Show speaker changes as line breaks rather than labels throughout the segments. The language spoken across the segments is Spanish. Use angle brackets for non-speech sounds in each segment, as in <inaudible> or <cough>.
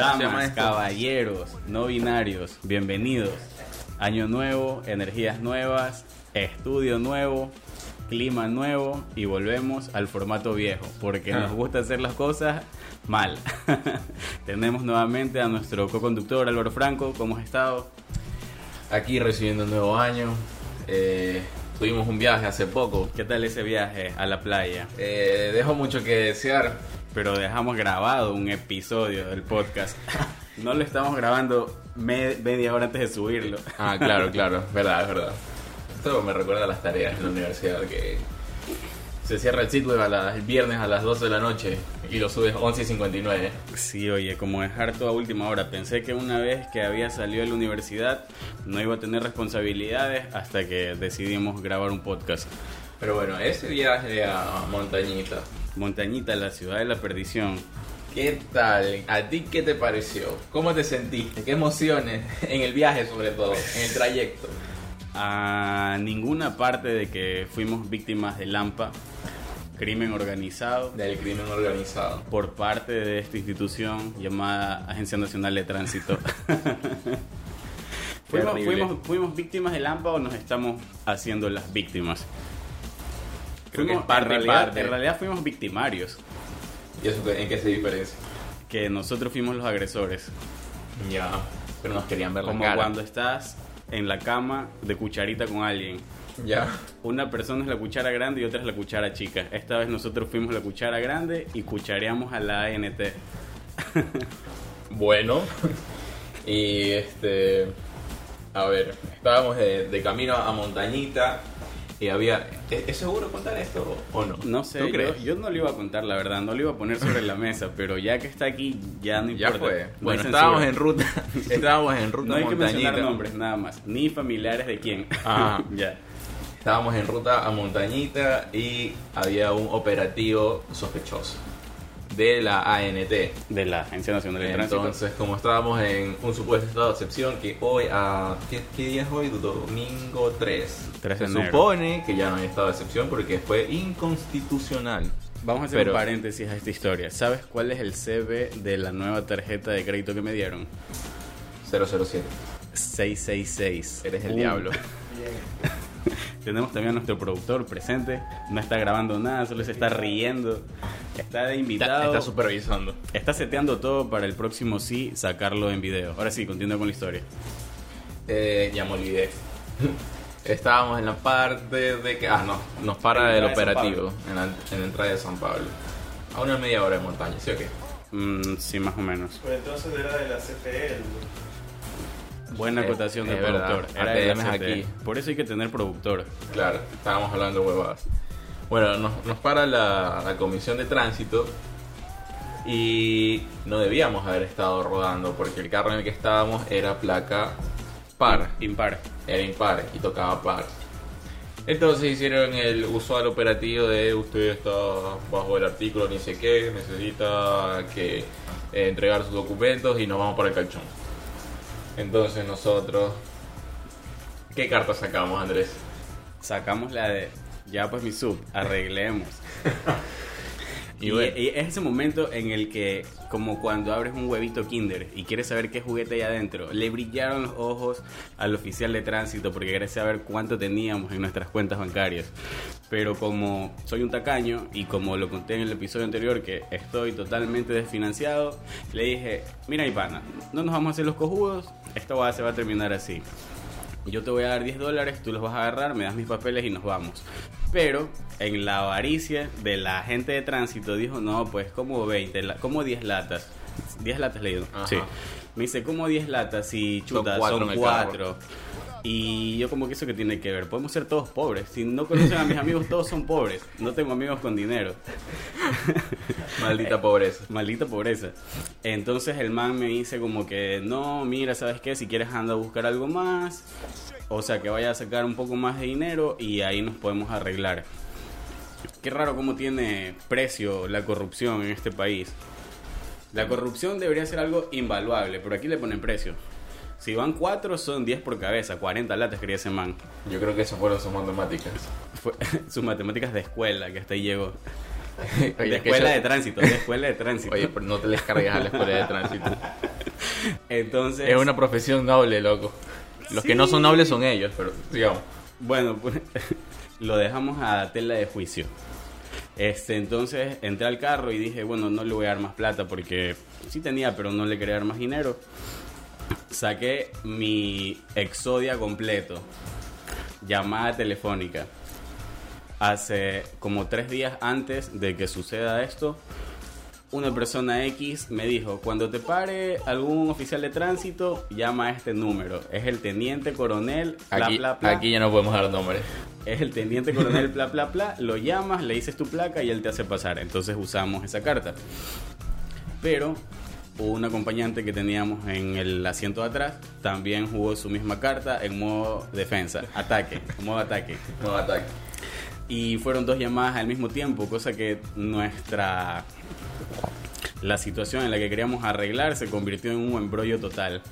Damas, caballeros, no binarios, bienvenidos. Año nuevo, energías nuevas, estudio nuevo, clima nuevo y volvemos al formato viejo, porque
Ah.
nos gusta hacer las cosas mal. <laughs> Tenemos nuevamente a nuestro co-conductor Álvaro Franco, ¿cómo has estado?
Aquí recibiendo un nuevo año. Eh, tuvimos un viaje hace poco.
¿Qué tal ese viaje a la playa?
Eh, dejó mucho que desear.
Pero dejamos grabado un episodio del podcast. <laughs> No lo estamos grabando me- media hora antes de subirlo.
Ah, claro, <laughs> claro. Verdad, es verdad. Esto me recuerda a las tareas en la universidad que se cierra el las- el viernes a las 12 de la noche y lo subes 11 y 59.
Sí, oye, como dejar todo a última hora. Pensé que una vez que había salido de la universidad no iba a tener responsabilidades hasta que decidimos grabar un podcast.
Pero bueno, ese viaje a Montañita.
Montañita, la ciudad de la perdición.
¿Qué tal? ¿A ti qué te pareció? ¿Cómo te sentiste? ¿Qué emociones? <laughs> En el viaje sobre todo, en el trayecto.
A ninguna parte de que fuimos víctimas de Lampa, crimen organizado,
Del crimen organizado.
por parte de esta institución llamada Agencia Nacional de Tránsito. <laughs> fuimos,
Terrible.
fuimos, fuimos víctimas de Lampa o nos estamos haciendo las víctimas. Fuimos-
parte
en, realidad,
parte.
en realidad fuimos victimarios,
¿Y eso en qué se diferencia?
que nosotros fuimos los agresores.
Ya. Pero nos querían ver la
Como
cara.
cuando estás en la cama de cucharita con alguien.
Ya.
Una persona es la cuchara grande y otra es la cuchara chica. Esta vez nosotros fuimos la cuchara grande y cuchareamos a la ANT. <laughs>
Bueno. y este. A ver, estábamos de, de camino a Montañita y había. ¿Es, seguro contar esto o no?
No sé,
¿Tú
yo,
crees?
yo no lo iba a contar, la verdad, no lo iba a poner sobre la mesa, pero ya que está aquí, ya no
Ya
importa.
fue.
No hay
Bueno, estábamos en ruta. <laughs> estábamos en ruta
No hay que mencionar nombres, nada más, ni familiares de quién.
Ah. <laughs>
ya.
Estábamos en ruta a Montañita y había un operativo sospechoso de la ANT.
De la Agencia Nacional de Tránsito.
Entonces, como estábamos en un supuesto estado de excepción, que hoy, a, ¿qué, qué día es hoy? Domingo 3.
3 de
Se
enero.
supone que ya no hay estado de excepción porque fue inconstitucional.
Vamos a hacer
Pero-
un paréntesis a esta historia. ¿Sabes cuál es el CB de la nueva tarjeta de crédito que me dieron?
007.
666.
Eres el
Uh.
diablo. <laughs>
Tenemos también a nuestro productor presente. No está grabando nada, solo se está riendo. Está de
Está,
invitado.
está supervisando.
Está seteando todo para el próximo sí sacarlo en video. Ahora sí, continúa con la historia.
Eh, ya me olvidé. <laughs> Estábamos en la parte de que. Ah, no, nos para el operativo en la, en la entrada de San Pablo. A una media hora de montaña, ¿sí o qué?
Mm, sí, más o menos.
Pues entonces era de la CPL.
Buena
Eh,
acotación
verdad.
productor. Era de
ATM aquí.
Por eso hay que tener productor.
Claro, estábamos hablando de huevadas. Bueno, nos, nos para la, la comisión de tránsito y no debíamos haber estado rodando porque el carro en el que estábamos era placa par,
Impar.
era impar y tocaba par. Entonces hicieron el usual operativo de usted está bajo el artículo ni sé qué, necesita que eh, entregar sus documentos y nos vamos para el calchón. Entonces nosotros, ¿qué carta sacamos Andrés?
Sacamos la de. Ya pues mi sub, arreglemos. <laughs>
Y
Y,
bueno.
es ese momento en el que, como cuando abres un huevito Kinder y quieres saber qué juguete hay adentro, le brillaron los ojos al oficial de tránsito porque quería saber cuánto teníamos en nuestras cuentas bancarias. Pero como soy un tacaño y como lo conté en el episodio anterior que estoy totalmente desfinanciado, le dije, mira mi pana, no nos vamos a hacer los cojudos, esta boda se va a terminar así. Yo te voy a dar 10 dólares, tú los vas a agarrar, me das mis papeles y nos vamos. Pero en la avaricia de la gente de tránsito dijo, no, pues como 20, la- como 10 latas. 10 latas leído.
Ajá.
Sí. Me dice, como 10 latas y
Son
chuta,
cuatro
son
en el
4. Y yo como que eso que tiene que ver, podemos ser todos pobres. Si no conocen a mis amigos, todos son pobres. No tengo amigos con dinero. <laughs>
Maldita pobreza.
Maldita pobreza. Entonces el man me dice como que, no, mira, ¿sabes qué? Si quieres anda a buscar algo más. O sea, que vaya a sacar un poco más de dinero y ahí nos podemos arreglar. Qué raro cómo tiene precio la corrupción en este país. La corrupción debería ser algo invaluable, pero aquí le ponen precio. Si van cuatro, son 10 por cabeza, 40 latas quería ese man.
Yo creo que esas fueron sus matemáticas.
Fue <laughs> sus matemáticas de escuela, que hasta ahí llegó. <laughs>
Oye,
de escuela
eso-
de tránsito, de escuela de tránsito.
Oye, pero no te les cargues a la escuela de tránsito. <laughs>
Entonces,
Es una profesión noble, loco. Los que no son nobles son ellos, pero digamos.
bueno, pues, lo dejamos a tela de juicio. Este, entonces entré al carro y dije, bueno, no le voy a dar más plata porque sí tenía, pero no le quería dar más dinero. Saqué mi Exodia completo, llamada telefónica. Hace como tres días antes de que suceda esto, una persona X me dijo, cuando te pare algún oficial de tránsito, llama a este número. Es el teniente coronel, bla,
Aquí,
bla, bla.
aquí ya no podemos dar nombres.
Es el teniente coronel, bla, bla, bla. Lo llamas, le dices tu placa y él te hace pasar. Entonces usamos esa carta. Pero un acompañante que teníamos en el asiento de atrás, también jugó su misma carta en modo defensa, ataque, modo ataque. <laughs>
No ataque.
Y fueron dos llamadas al mismo tiempo, cosa que nuestra... La situación en la que queríamos arreglar se convirtió en un embrollo total.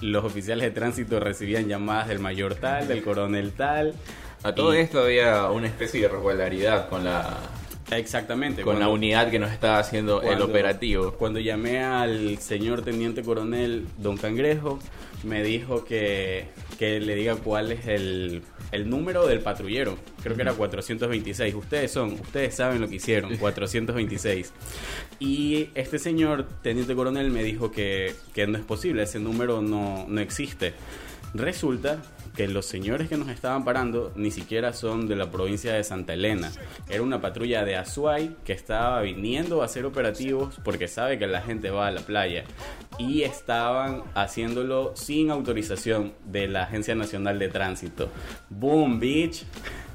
Los oficiales de tránsito recibían llamadas del mayor tal, del coronel tal.
A todo
y-
esto había una especie de irregularidad con la,
Exactamente.
con la
cuando-
unidad que nos estaba haciendo el operativo.
Cuando llamé al señor teniente coronel Don Cangrejo, me dijo que, que le diga cuál es el, el número del patrullero. Creo que era 426. Ustedes son, ustedes saben lo que hicieron, 426. Y este señor teniente coronel me dijo que, que no es posible, ese número no, no existe. Resulta que los señores que nos estaban parando ni siquiera son de la provincia de Santa Elena. Era una patrulla de Azuay que estaba viniendo a hacer operativos porque sabe que la gente va a la playa. Y estaban haciéndolo sin autorización de la Agencia Nacional de Tránsito. Boom, bitch.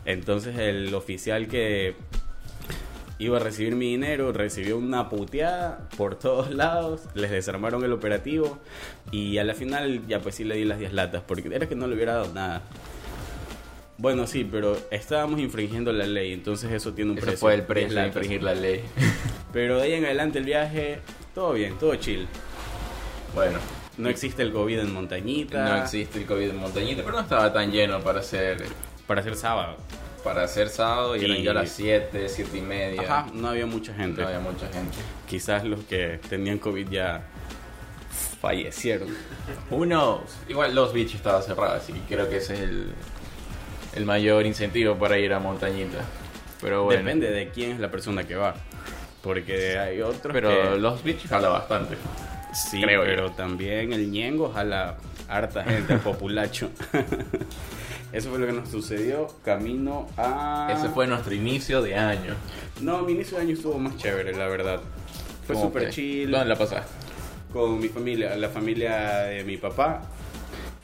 Entonces el oficial que iba a recibir mi dinero, recibió una puteada por todos lados, les desarmaron el operativo y a la final ya pues sí le di las 10 latas porque era que no le hubiera dado nada. Bueno, sí, pero estábamos infringiendo la ley, entonces eso tiene un
Ese
precio.
fue el
10
precio de infringir la ley. <laughs>
Pero de ahí en adelante el viaje, todo bien, todo chill.
bueno,
No existe el COVID en Montañita.
no existe el COVID en Montañita, pero no estaba tan lleno para ser,
Para ser sábado.
Para ser sábado y eran
Y-
ya las 7, 7 y media.
Ajá, no había mucha gente.
No había mucha gente.
Quizás los que tenían COVID ya fallecieron.
Knows? Igual Los Beach estaba cerrado, así que creo que ese es el, el mayor incentivo para ir a Montañita. Pero bueno.
Depende de quién es la persona que va. Porque hay otros
Pero
que...
Los Beach jala bastante.
Sí,
creo yo.
pero también el ñengo jala harta gente, el populacho. <laughs> Eso fue lo que nos sucedió camino a...
Ese fue nuestro inicio de año.
No, mi inicio de año estuvo más chévere, la verdad. Fue
¿Cómo
súper
que?
chill.
¿Dónde la pasaste?
Con mi familia, la familia de mi papá.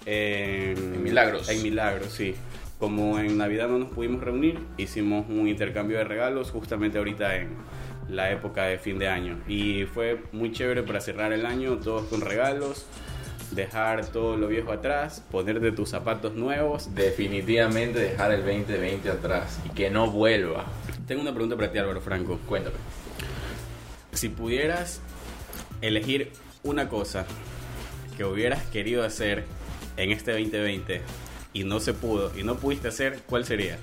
En,
En Milagros.
En Milagros, sí. Como en Navidad no nos pudimos reunir, hicimos un intercambio de regalos justamente ahorita en la época de fin de año. Y fue muy chévere para cerrar el año, todos con regalos, dejar todo lo viejo atrás, ponerte tus zapatos nuevos.
Definitivamente dejar el 2020 atrás y que no vuelva.
Tengo una pregunta para ti, Álvaro Franco.
Cuéntame.
Si pudieras elegir una cosa que hubieras querido hacer en este 2020 y no se pudo y no pudiste hacer, ¿cuál sería?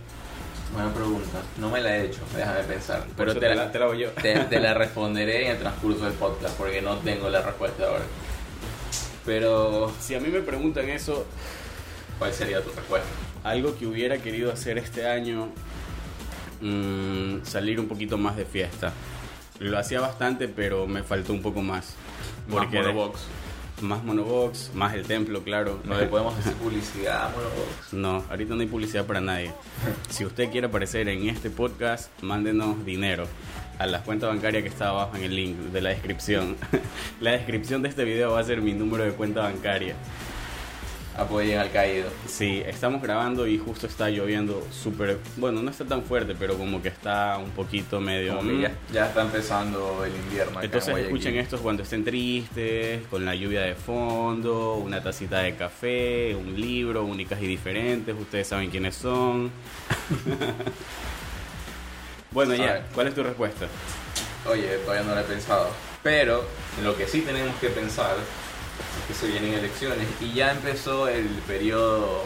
Buena pregunta. No me la he hecho, déjame pensar. Pero te
te
la,
te la hago yo.
te, te la <laughs> responderé en el transcurso del podcast porque no tengo la respuesta ahora. Pero,
Si a mí me preguntan eso,
¿cuál sería tu respuesta?
algo que hubiera querido hacer este año, mm, salir un poquito más de fiesta. Lo hacía bastante, pero me faltó un poco más.
Porque
de-
Monobox.
Más monobox, más el templo, claro.
No le podemos hacer publicidad a Monobox.
No, ahorita no hay publicidad para nadie. Si usted quiere aparecer en este podcast, mándenos dinero a la cuenta bancaria que está abajo en el link de la descripción. <laughs> La descripción de este video va a ser mi número de cuenta bancaria.
Apoyen al caído.
Sí, estamos grabando y justo está lloviendo súper... Bueno, no está tan fuerte, pero como que está un poquito medio...
Como que
mm.
ya, ya está empezando el invierno. acá en
Entonces
Guayaquil.
escuchen esto cuando estén tristes, con la lluvia de fondo, una tacita de café, un libro, únicas y diferentes, ustedes saben quiénes son. <laughs> bueno, ya. ¿cuál es tu respuesta?
Oye, todavía no lo he pensado. Pero lo que sí tenemos que pensar es que se vienen elecciones y ya empezó el periodo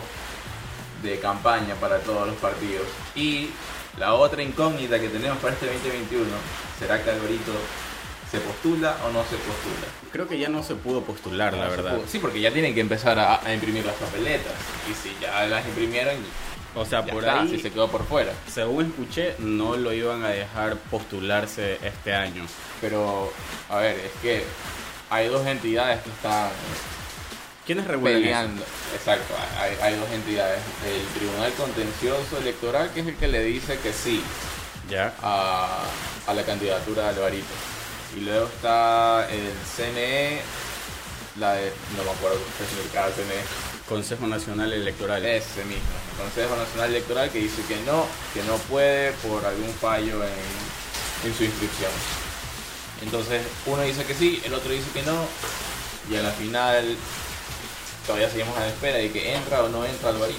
de campaña para todos los partidos. Y la otra incógnita que tenemos para este 2021 será que Alvarito se postula o no se postula.
Creo que ya no se pudo postular, la
No se
verdad.
Sí, porque ya tienen que empezar a, a imprimir las papeletas. Y si ya las imprimieron,
O sea,
ya
por
está,
ahí,
si se quedó por fuera.
según escuché, no lo iban a dejar postularse este año.
Pero, a ver, es que hay dos entidades que están
¿Quiénes regulan eso?
peleando. Exacto, hay, hay dos entidades. El Tribunal Contencioso Electoral, que es el que le dice que sí
Ya.
a, a la candidatura de Alvarito. Y luego está el CNE, la de, no me acuerdo el CNE,
Consejo Nacional Electoral.
ese mismo, Consejo Nacional Electoral que dice que no, que no puede por algún fallo en, en su inscripción. Entonces uno dice que sí, el otro dice que no, y a la final todavía seguimos a la espera de que entra o no entra Alvarito.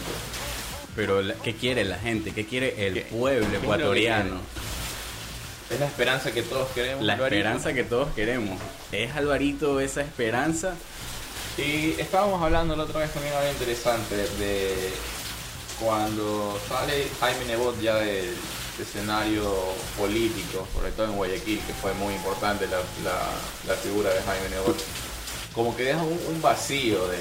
Pero, ¿qué quiere la gente? ¿Qué quiere el
¿Qué-
pueblo
qué
ecuatoriano?
Es la esperanza que todos queremos.
La
Alvarito.
esperanza que todos queremos. ¿Es Alvarito esa esperanza?
Y estábamos hablando la otra vez también algo interesante de cuando sale Jaime Nebot ya del escenario político, sobre todo en Guayaquil, que fue muy importante la, la- la figura de Jaime Nebot, como que deja un, un vacío de,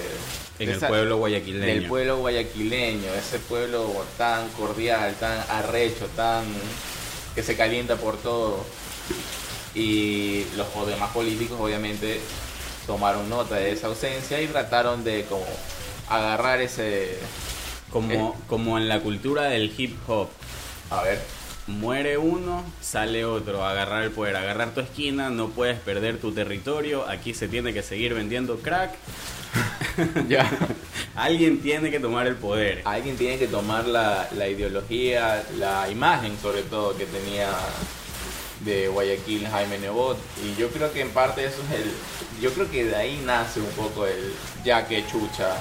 En
de
el
esa-
pueblo guayaquileño.
del pueblo guayaquileño, ese pueblo tan cordial, tan arrecho, tan que se calienta por todo. Y los demás políticos obviamente tomaron nota de esa ausencia y trataron de como agarrar ese
Como, como en la cultura del hip hop.
a ver
Muere uno, sale otro, agarrar el poder, agarrar tu esquina, no puedes perder tu territorio, aquí se tiene que seguir vendiendo crack, <laughs>
ya. <laughs>
Alguien tiene que tomar el poder.
alguien tiene que tomar la, la ideología la imagen sobre todo que tenía de Guayaquil Jaime Nebot. Y yo creo que en parte eso es el yo creo que de ahí nace un poco el ya que chucha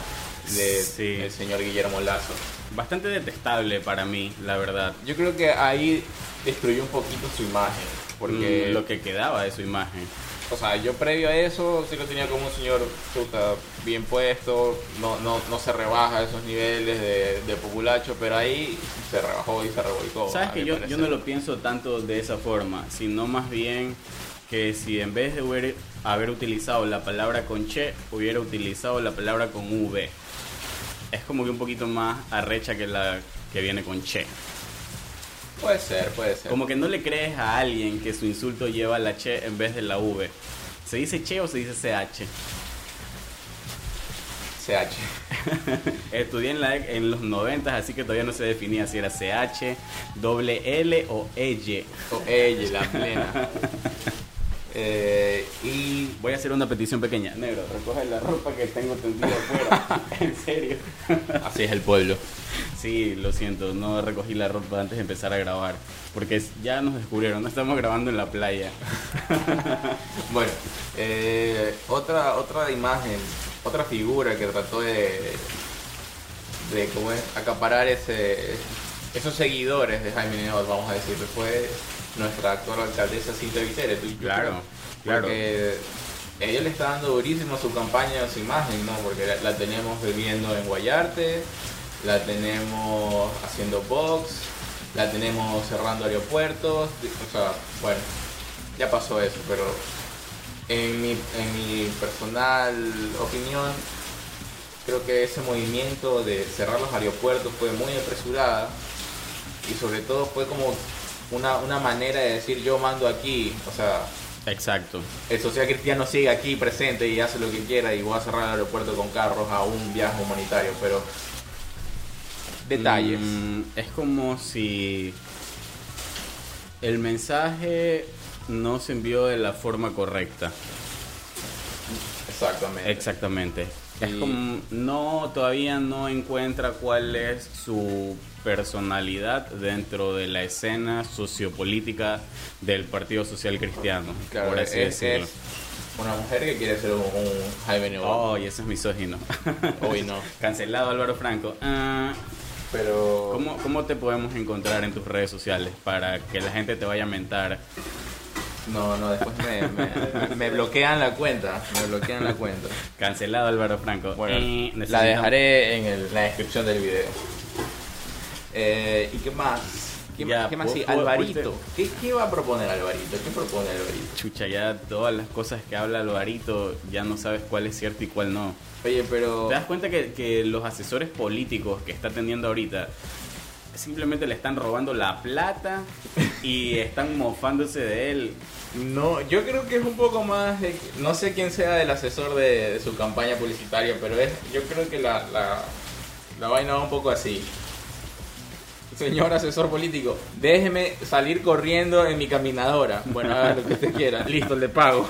de
Sí.
el señor Guillermo Lazo
Bastante detestable para mí, la verdad.
yo creo que ahí destruyó un poquito su imagen porque
Mm, lo que quedaba de su imagen.
o sea yo previo a eso sí lo tenía como un señor puta, bien puesto no, no, no se rebaja a esos niveles de, de populacho pero ahí se rebajó y se revolcó
Sabes que yo, yo no lo pienso tanto de esa forma, sino más bien que si en vez de hubiera- haber utilizado la palabra con che, hubiera utilizado la palabra con v. Es como que un poquito más arrecha que la que viene con che.
Puede ser, puede ser.
Como que no le crees a alguien que su insulto lleva la che en vez de la v. ¿Se dice che o se dice ch?
CH. <laughs>
Estudié en, la, e, en los 90, así que todavía no se definía si era ch, doble L o ell.
O ella, la plena. <laughs> Eh, y
Voy a hacer una petición pequeña. Negro, recoge la ropa que tengo tendida afuera. <laughs> en serio.
así es el pueblo.
Sí, lo siento, no recogí la ropa antes de empezar a grabar. Porque ya nos descubrieron, no estamos grabando en la playa. <laughs>
Bueno, eh, otra, otra imagen, otra figura que trató de, de ¿cómo es? acaparar ese, esos seguidores de Jaime Nebot, vamos a decir, fue nuestra actual alcaldesa Cintia Viteri.
Claro, claro.
Porque ella le está dando durísimo a su campaña, a su imagen, ¿no? Porque la, la tenemos viviendo en Guayarte, la tenemos haciendo box, la tenemos cerrando aeropuertos, o sea, bueno, ya pasó eso, pero en mi, en mi personal opinión, creo que ese movimiento de cerrar los aeropuertos fue muy apresurada y sobre todo fue como una, una manera de decir yo mando aquí, o sea,
Exacto.
el social cristiano sigue aquí presente y hace lo que quiera y voy a cerrar el aeropuerto con carros a un viaje humanitario, pero detalles.
Mm, es como si el mensaje no se envió de la forma correcta.
Exactamente.
Exactamente. Es como no todavía no encuentra cuál es su personalidad dentro de la escena sociopolítica del Partido Social Cristiano,
Claro,
por así
es,
decirlo.
es una mujer que quiere ser un, un Jaime Nebot.
Oh, y eso es misógino. <laughs>
Uy, no.
Cancelado Álvaro Franco. Ah,
Pero
¿cómo, ¿Cómo te podemos encontrar en tus redes sociales para que la gente te vaya a mentar
No, no, después me, me- me bloquean la cuenta. Me bloquean la cuenta.
Cancelado Álvaro Franco.
Bueno,
Eh,
la dejaré en el- la descripción del video. Eh, ¿Y qué más? ¿Qué,
Ya,
más? ¿Qué más?
pu-
Sí, Alvarito. ¿Qué, ¿Qué va a proponer Alvarito? ¿Qué propone Alvarito?
Chucha, ya todas las cosas que habla Alvarito, ya no sabes cuál es cierto y cuál no.
Oye, pero...
¿Te das cuenta que, que los asesores políticos que está teniendo ahorita simplemente le están robando la plata <laughs> y están mofándose de él?
No, yo creo que es un poco más de... No sé quién sea el asesor de, de su campaña publicitaria, pero es yo creo que la, la, la vaina va un poco así. Señor asesor político, déjeme salir corriendo en mi caminadora. Bueno, haga lo que usted quiera. Listo, le pago.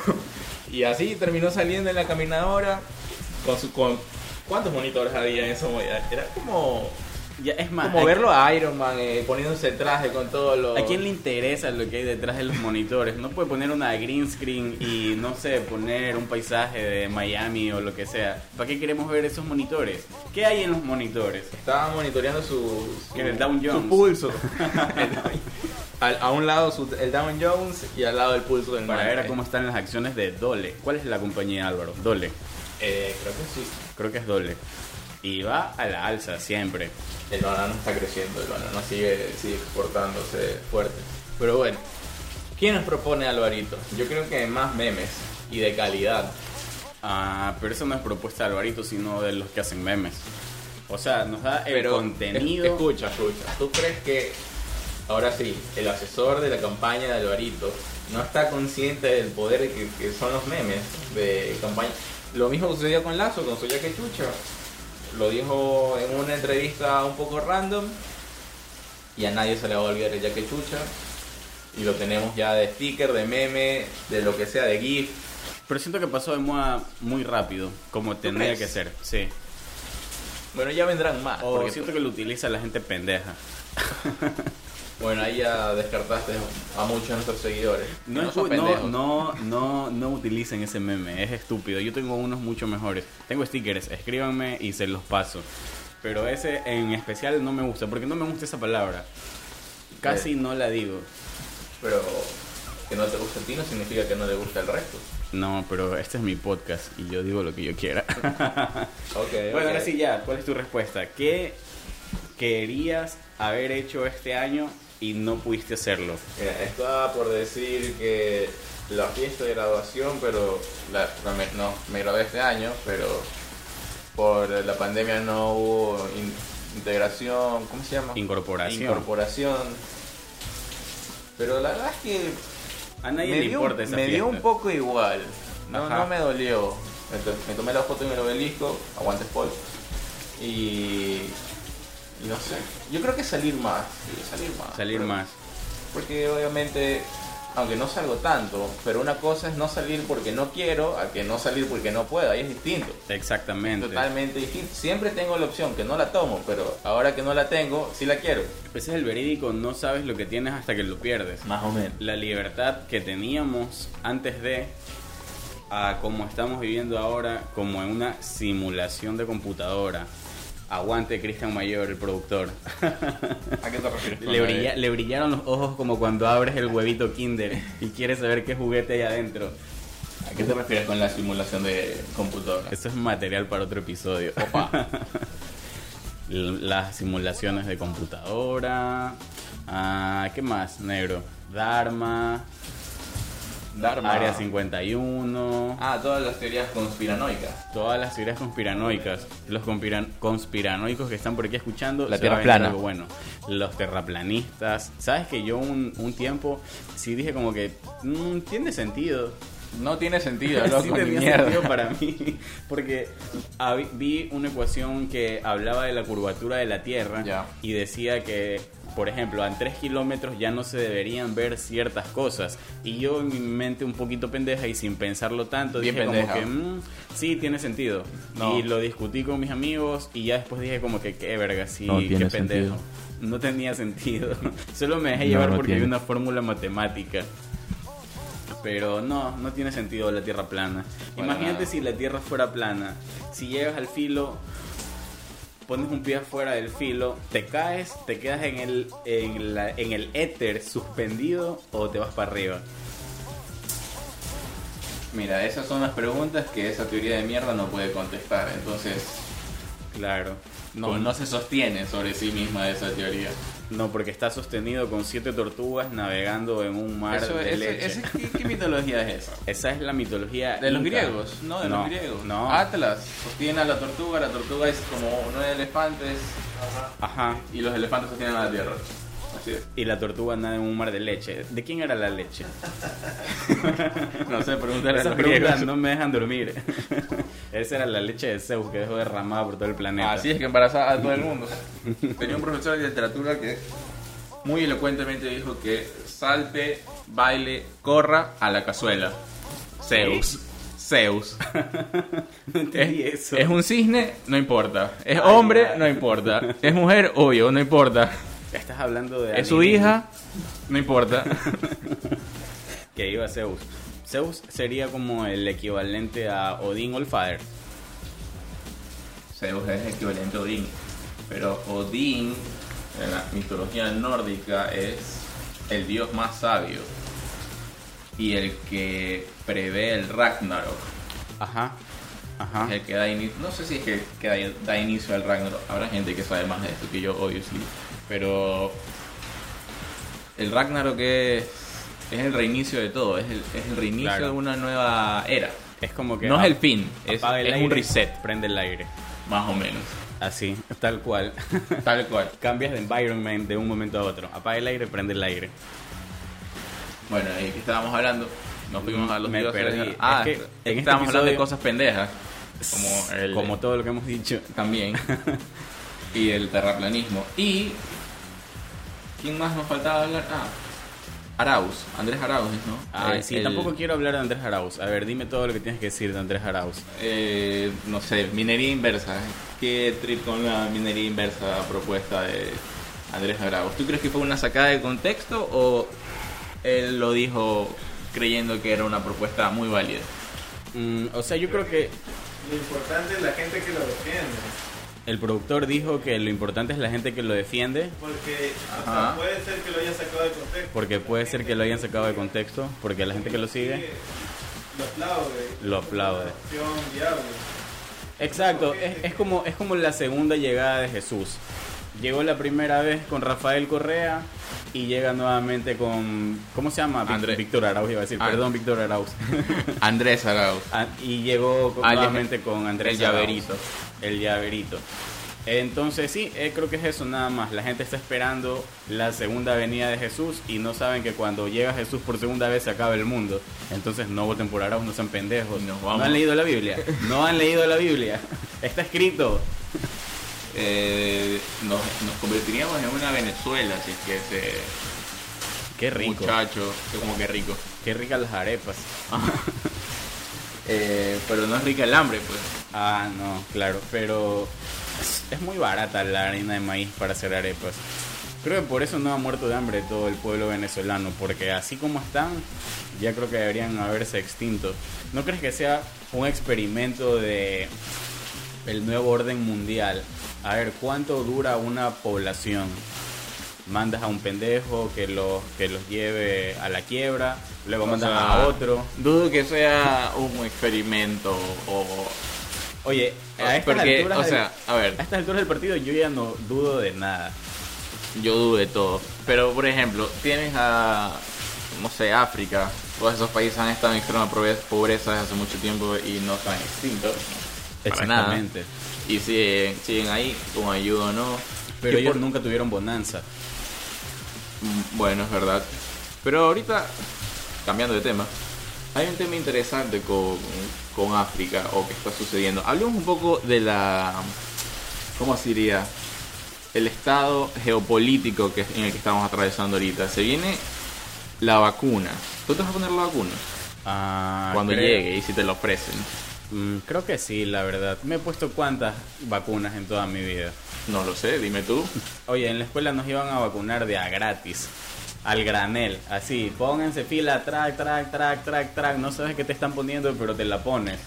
Y así terminó saliendo en la caminadora con su... Con, ¿Cuántos monitores había en esa? Era como...
Ya, es más,
Como
¿a-
verlo a Iron Man eh, poniéndose el traje con todos los...
¿A quién le interesa lo que hay detrás de los monitores? No puede poner una green screen y no sé, poner un paisaje de Miami o lo que sea. ¿Para qué queremos ver esos monitores? ¿Qué hay en los monitores?
Estaba monitoreando su, su,
el Dow Jones.
su pulso. <laughs> <laughs> A un lado su- el Dow Jones y al lado el pulso del
Para
man.
ver cómo están las acciones de Dole. ¿Cuál es la compañía Álvaro? Dole.
Eh, creo que sí.
Creo que es Dole. Y va a la alza siempre.
El banano está creciendo, el banano sigue, sigue exportándose fuerte. Pero bueno, ¿quién nos propone Alvarito? Yo creo que más memes y de calidad.
Ah, pero eso no es propuesta de Alvarito, sino de los que hacen memes. O sea, nos da el
Pero
contenido.
es- escucha, escucha. ¿Tú crees que ahora sí, el asesor de la campaña de Alvarito no está consciente del poder que, que son los memes de campaña? Lo mismo sucedió con Lazo, con su que chucha. Lo dijo en una entrevista un poco random y a nadie se le va a olvidar el yaque chucha. Y lo tenemos ya de sticker, de meme, de lo que sea, de GIF.
Pero siento que pasó de moda muy rápido, como tendría que ser. Sí.
Bueno, ya vendrán más. Porque-
siento que lo utiliza la gente pendeja. <laughs>
Bueno, ahí ya descartaste a muchos de nuestros seguidores.
No, no,
pendejos.
no, no, no utilicen ese meme, es estúpido. Yo tengo unos mucho mejores. Tengo stickers, escríbanme y se los paso. Pero ese en especial no me gusta, porque no me gusta esa palabra. Casi no la digo.
Pero que no te gusta a ti no significa que no le gusta el resto.
No, pero este es mi podcast y yo digo lo que yo quiera. <laughs>
Ok,
bueno, ahora sí ya, ¿cuál es tu respuesta? ¿Qué querías haber hecho este año y no pudiste hacerlo?
Mira, estaba por decir que la fiesta de graduación, pero la, no, me, no, me gradué este año, pero por la pandemia no hubo in- integración, ¿cómo se llama?
Incorporación.
Incorporación. Pero la verdad es que
A nadie
me
le
dio,
importa esa
me dio un poco igual. No,
Ajá.
no me dolió. Me tomé la foto en el obelisco, aguante Paul. Y no sé. Yo creo que salir más. sí, salir más.
Salir
Pero-
más.
Porque obviamente, aunque no salgo tanto, pero una cosa es no salir porque no quiero, a que no salir porque no puedo. Ahí es distinto.
Exactamente.
Totalmente distinto. Siempre tengo la opción que no la tomo, pero ahora que no la tengo, sí la quiero.
Ese es el verídico, no sabes lo que tienes hasta que lo pierdes.
Más o menos.
La libertad que teníamos antes de a como estamos viviendo ahora, como en una simulación de computadora. Aguante Cristian Mayor, el productor. <laughs>
¿A qué te refieres?
le, brilla- le brillaron los ojos como cuando abres el huevito Kinder y quieres saber qué juguete hay adentro.
¿A qué te refieres con la simulación de computadora?
Eso es material para otro episodio.
Opa. <laughs>
Las simulaciones de computadora. Ah, ¿Qué más, negro? Dharma.
Dharma.
Área 51.
Ah, todas las teorías conspiranoicas.
Todas las teorías conspiranoicas. Los conspiran- conspiranoicos que están por aquí escuchando.
La Tierra plana.
algo bueno. Los terraplanistas. ¿Sabes que yo un, un tiempo sí dije como que "Mm, tiene sentido?
No tiene sentido, <laughs> loco,
sí tenía
mierda.
sentido para mí. Porque vi una ecuación que hablaba de la curvatura de la Tierra
Ya.
y decía que, por ejemplo, a 3 kilómetros ya no se deberían ver ciertas cosas. Y yo en mi mente un poquito pendeja y sin pensarlo tanto
Bien
dije
pendeja.
como que "Mm, sí tiene sentido.
No.
Y lo discutí con mis amigos y ya después dije como que qué verga, sí,
No
qué pendejo.
sentido.
No tenía sentido. <laughs> Solo me dejé
No,
llevar
no
porque
tiene.
vi una fórmula matemática. Pero no, no tiene sentido la Tierra plana.
Para
Imagínate
nada.
si la Tierra fuera plana. Si llegas al filo, pones un pie afuera del filo, te caes, te quedas en el, en, la, en el éter suspendido o te vas para arriba.
Mira, esas son las preguntas que esa teoría de mierda no puede contestar, entonces...
Claro
no, no se sostiene sobre sí misma esa teoría.
No, porque está sostenido con siete tortugas navegando en un mar
Eso-
de leche.
ese- ¿qué, qué mitología es esa? <laughs>
Esa es la mitología
De los
inca.
griegos, no, de los griegos.
No.
Atlas sostiene a la tortuga, la tortuga es como nueve elefantes
Ajá.
y los elefantes sostienen a la tierra. Así es.
Y la tortuga nada en un mar de leche. ¿De quién era la leche? <laughs>
No sé, pregúntale a los griegos.
no me dejan dormir. <laughs> Esa era la leche de Zeus que dejó derramada por todo el planeta.
Así es que embarazaba a todo el mundo. Tenía un profesor de literatura que muy elocuentemente dijo que salte, baile, corra a la cazuela. Zeus. Zeus. <laughs>
No entendí
Es,
eso.
es un cisne, no importa. Es
Ay,
hombre, no importa. Es mujer, obvio, no importa.
Estás hablando de
Es su hija, no importa. <laughs>
Que iba Zeus. Zeus sería como el equivalente a Odín All Father.
Zeus es equivalente a Odín. Pero Odín, en la mitología nórdica, es el dios más sabio. Y el que prevé el Ragnarok.
Ajá. Ajá.
Es el que da inicio. No sé si es que, que da, da inicio al Ragnarok. Habrá gente que sabe más de esto que yo, obviously. Pero. El Ragnarok es. Es el reinicio de todo. Es el, es el reinicio
Claro.
de una nueva era.
Es como que.
No es el fin, es,
apaga el
es un reset,
Prende el aire.
más o menos.
Así, tal cual. <laughs>
Tal cual.
Cambias de environment de un momento a otro. Apaga el aire, prende el aire.
Bueno, ¿y qué estábamos hablando? Nos fuimos a los
Me perdí.
Ah,
Es que en este
estábamos hablando de cosas pendejas. Como el.
Como todo lo que hemos dicho.
También. <laughs> y el terraplanismo. Y. ¿Quién más nos faltaba hablar? Ah. Arauz. Andrés Arauz, ¿no?
Ah,
Eh,
sí,
el-
tampoco quiero hablar de Andrés Arauz. A ver, dime todo lo que tienes que decir de Andrés Arauz.
Eh, no sé, minería inversa. ¿Qué trip con la minería inversa propuesta de Andrés Arauz? ¿Tú crees que fue una sacada de contexto o él lo dijo creyendo que era una propuesta muy válida?
Mm, o sea, yo creo que
Lo importante es la gente que lo defiende.
El productor dijo que lo importante es la gente que lo defiende,
Porque o sea, puede ser que lo hayan sacado de contexto.
porque puede ser que lo hayan sacado de contexto, porque la gente que lo sigue
Lo aplaude.
lo aplaude. Exacto, es, es como, es como la segunda llegada de Jesús. Llegó la primera vez con Rafael Correa y llega nuevamente con. ¿Cómo se llama?
Andrés.
Víctor Arauz, iba a decir.
Ah.
Perdón, Víctor Arauz. <laughs>
Andrés Arauz.
Ah, y llegó con-
Ah, el-
nuevamente con Andrés
el
Arauz.
llaverito.
El llaverito. Entonces sí, eh, creo que es eso nada más. La gente está esperando la segunda venida de Jesús y no saben que cuando llega Jesús por segunda vez se acaba el mundo. Entonces no voten por Arauz, no sean pendejos. No
vamos.
han leído la Biblia. No han leído la Biblia. <laughs> Está escrito.
Eh, nos, nos convertiríamos en una Venezuela si es que ese
Qué rico.
muchacho, que como que rico.
Qué ricas las arepas. <laughs>
Eh, pero no es rica el hambre, pues.
Ah, no, claro. Pero es, es muy barata la harina de maíz para hacer arepas. Creo que por eso no ha muerto de hambre todo el pueblo venezolano, porque así como están, ya creo que deberían haberse extinto. ¿No crees que sea un experimento de el nuevo orden mundial? A ver, ¿cuánto dura una población? Mandas a un pendejo que los que los lleve a la quiebra, luego
O
mandas
sea,
a otro.
Dudo que sea un experimento o...
Oye, a estas
Porque,
alturas
o
del-
sea, a ver,
A estas alturas del partido yo ya no dudo de nada.
yo dudo de todo. Pero, por ejemplo, tienes a, no sé, África. Todos esos países han estado en extrema pobre- pobreza desde hace mucho tiempo y no están extintos. Para nada.
Exactamente.
Y siguen, siguen ahí, con ayuda o no.
Pero ellos
por-
nunca tuvieron bonanza.
Mm, Bueno, es verdad. Pero ahorita, cambiando de tema, hay un tema interesante con, con África o que está sucediendo. Hablemos un poco de la. ¿Cómo se diría? El estado geopolítico que, en el que estamos atravesando ahorita. Se viene la vacuna. ¿Tú te vas a poner la vacuna?
Ah,
Cuando
creo-
llegue y si te la ofrecen.
Mm, creo que sí, la verdad. Me he puesto cuántas vacunas en toda mi vida.
No lo sé, dime tú. <laughs>
Oye, en la escuela nos iban a vacunar de a gratis. Al granel, así, pónganse fila, track, track, track, track, track. No sabes qué te están poniendo, pero te la pones.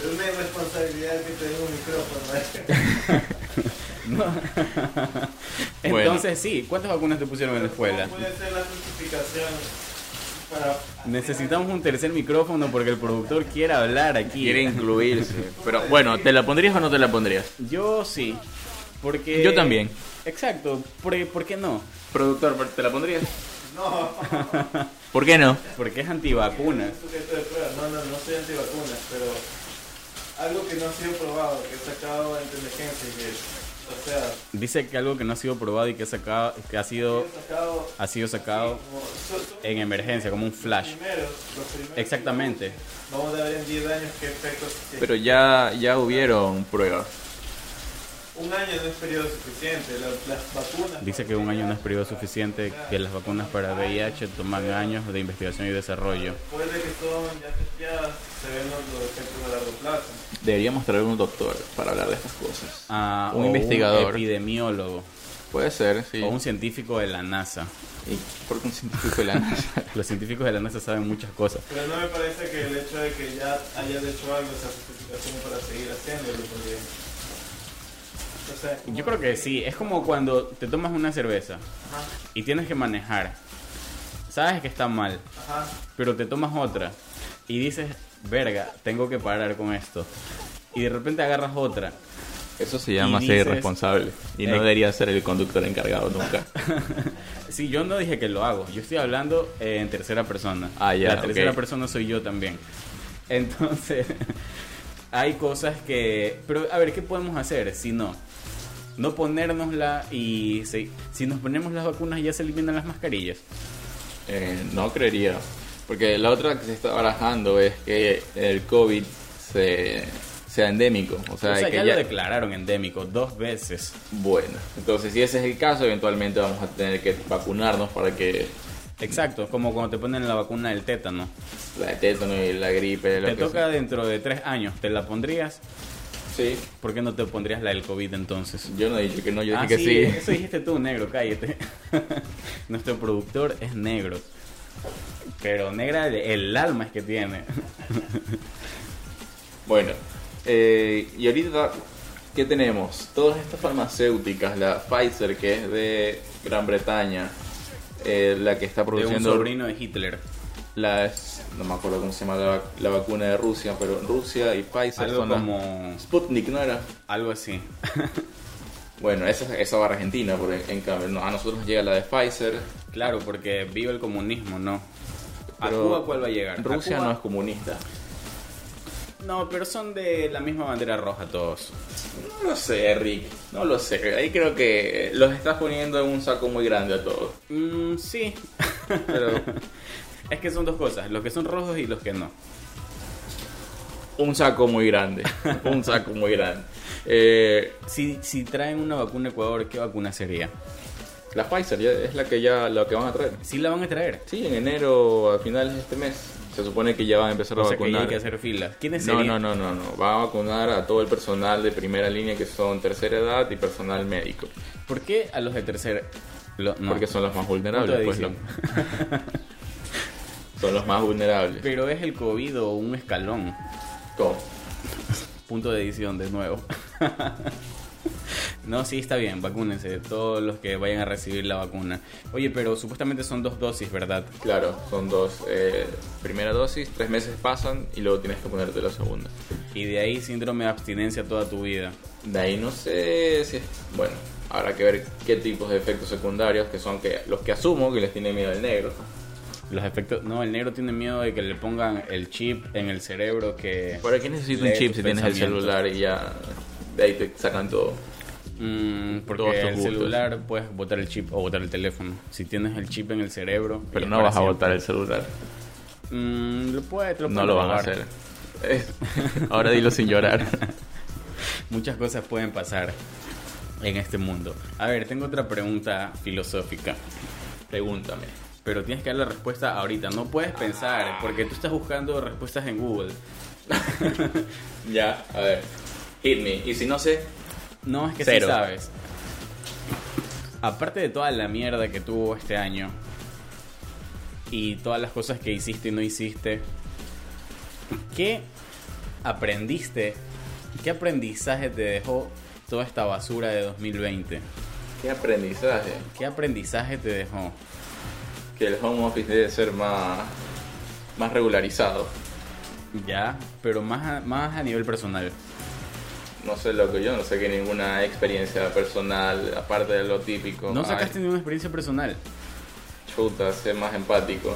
Es una irresponsabilidad que te un micrófono. ¿eh? <laughs>
No.
Bueno.
Entonces sí, ¿cuántas vacunas te pusieron en la escuela?
¿Cómo puede ser la justificación.
Necesitamos un tercer micrófono porque el productor quiere hablar aquí.
Quiere incluirse. Pero bueno, ¿te la pondrías o no te la pondrías?
Yo sí. Porque...
Yo también.
Exacto. ¿Por, ¿por qué no?
Productor, ¿te la pondrías? <laughs>
No, <laughs>
¿Por qué no?
Porque es antivacunas.
No, no, no soy antivacunas, pero algo que no ha sido probado, que he sacado en emergencia y que, o sea,
Dice que algo que no ha sido probado y que, ha sacado, que ha, sido,
sacado
ha sido sacado
como, so- so-
en emergencia, como un flash.
Los primeros, los primeros
Exactamente.
Vamos a ver en 10 años qué efectos.
Pero ya, ya hubieron pruebas.
Un año no es periodo suficiente. la- las vacunas.
Dice que un año no es periodo suficiente, que las vacunas para VIH toman años de investigación y desarrollo.
Después de que son ya testeadas, se ven los efectos a largo plazo.
Deberíamos traer un doctor para hablar de estas cosas.
Ah,
Un
o
investigador.
Un epidemiólogo.
Puede ser, sí.
O un científico de la NASA.
¿Y por qué un científico de la <laughs> NASA?
Los científicos de la NASA saben muchas cosas.
Pero no me parece que el hecho de que ya hayas hecho algo sea justificación para seguir haciéndolo. Porque, o sea,
Yo creo que sí. Es como cuando te tomas una cerveza
Ajá,
y tienes que manejar. Sabes que está mal,
ajá.
pero te tomas otra y dices, verga, tengo que parar con esto. Y de repente agarras otra.
Eso se llama ser irresponsable. Y no
Eh.
debería ser el conductor encargado nunca. <laughs>
Sí, yo no dije que lo hago. Yo estoy hablando eh, en tercera persona.
Ah, ya,
La tercera
ok.
persona soy yo también. <laughs> Entonces, <laughs> hay cosas que... Pero, a ver, ¿qué podemos hacer si no? No ponérnosla y si, si nos ponemos las vacunas ya se eliminan las mascarillas.
Eh, no creería. Porque la otra que se está barajando es que el COVID se, sea endémico. O sea,
o sea,
que
ya,
ya-
lo declararon endémico dos veces.
Bueno, entonces si ese es el caso, eventualmente vamos a tener que vacunarnos para que
Exacto, como cuando te ponen la vacuna del tétano.
la de tétano y la gripe, lo
Te
que
toca dentro de tres años, ¿te la pondrías?
Sí,
¿Por qué no te pondrías la del COVID entonces?
yo no he dicho que no, yo
Ah,
dije que sí.
Eso dijiste tú, negro, cállate. <laughs> Nuestro productor es negro. Pero negra el, alma es que tiene. <laughs>
Bueno, eh, y ahorita, ¿qué tenemos? Todas estas farmacéuticas, la Pfizer, que es de Gran Bretaña, eh, la que está
De un
produciendo
sobrino de Hitler.
las, no me acuerdo cómo se llama la, la vacuna de Rusia, pero Rusia y Pfizer
Algo
son
como...
Sputnik, ¿no era?
Algo así. <laughs>
Bueno, esa, esa va a Argentina, porque en cambio no, a nosotros nos llega la de Pfizer.
Claro, porque vive el comunismo, ¿no? ¿A Cuba cuál va a llegar? ¿A
Rusia
Cuba?
no es comunista.
No, pero son de la misma bandera roja todos.
No lo sé, Rick. No lo sé. Ahí creo que los estás poniendo en un saco muy grande a todos.
Mm, sí. <laughs>
Pero
Es que son dos cosas, los que son rojos y los que no.
un saco muy grande. Un saco muy grande. Eh,
Si, si traen una vacuna a Ecuador, ¿qué vacuna sería?
la Pfizer ya es la que ya la que van a traer.
Sí la van a traer.
Sí, en enero, a finales de este mes, se supone que ya van a empezar a
que
vacunar.
hay que hacer filas. ¿Quiénes
No,
serían?
no, no, no, no. Va a vacunar a todo el personal de primera línea que son tercera edad y personal médico.
¿Por qué a los de tercer? lo- no.
Porque son los más vulnerables. Pues, loco. <laughs> son los más vulnerables.
Pero es el COVID o un escalón.
¿Cómo?
Punto de edición de nuevo. <laughs> no, sí, está bien, vacúnense. Todos los que vayan a recibir la vacuna. Oye, pero supuestamente son dos dosis, ¿verdad?
Claro, son dos. eh, primera dosis, tres meses pasan y luego tienes que ponerte la segunda.
Y de ahí síndrome de abstinencia toda tu vida.
De ahí no sé si es... Bueno, habrá que ver qué tipos de efectos secundarios que son que los que asumo que les tiene miedo el negro.
Los efectos. No, el negro tiene miedo de que le pongan el chip en el cerebro que.
¿Para qué necesitas un chip si tienes el celular y ya de ahí te sacan todo?
Mm,
Todos
porque
tus
el
gustos.
celular puedes botar el chip o botar el teléfono. Si tienes el chip en el cerebro.
Pero no vas a
siempre.
botar el celular.
Mm, lo puede, te lo
No lo van a hacer. <laughs> Ahora dilo sin llorar.
Muchas cosas pueden pasar en este mundo. A ver, tengo otra pregunta filosófica.
Pregúntame.
Pero tienes que dar la respuesta ahorita. No puedes pensar, porque tú estás buscando respuestas en Google. <laughs>
Ya, a ver. Hit me. Y si no sé,
No, es que
Cero.
sí sabes. Aparte de toda la mierda que tuvo este año y todas las cosas que hiciste y no hiciste, ¿qué aprendiste? ¿Qué aprendizaje te dejó toda esta basura de 2020?
qué aprendizaje.
¿Qué aprendizaje te dejó?
Que el home office debe ser más más regularizado.
Ya, pero más a, más a nivel personal.
No sé lo que yo no saqué ninguna experiencia personal, aparte de lo típico.
No
Ay,
sacaste ninguna experiencia personal.
Chuta, sé más empático.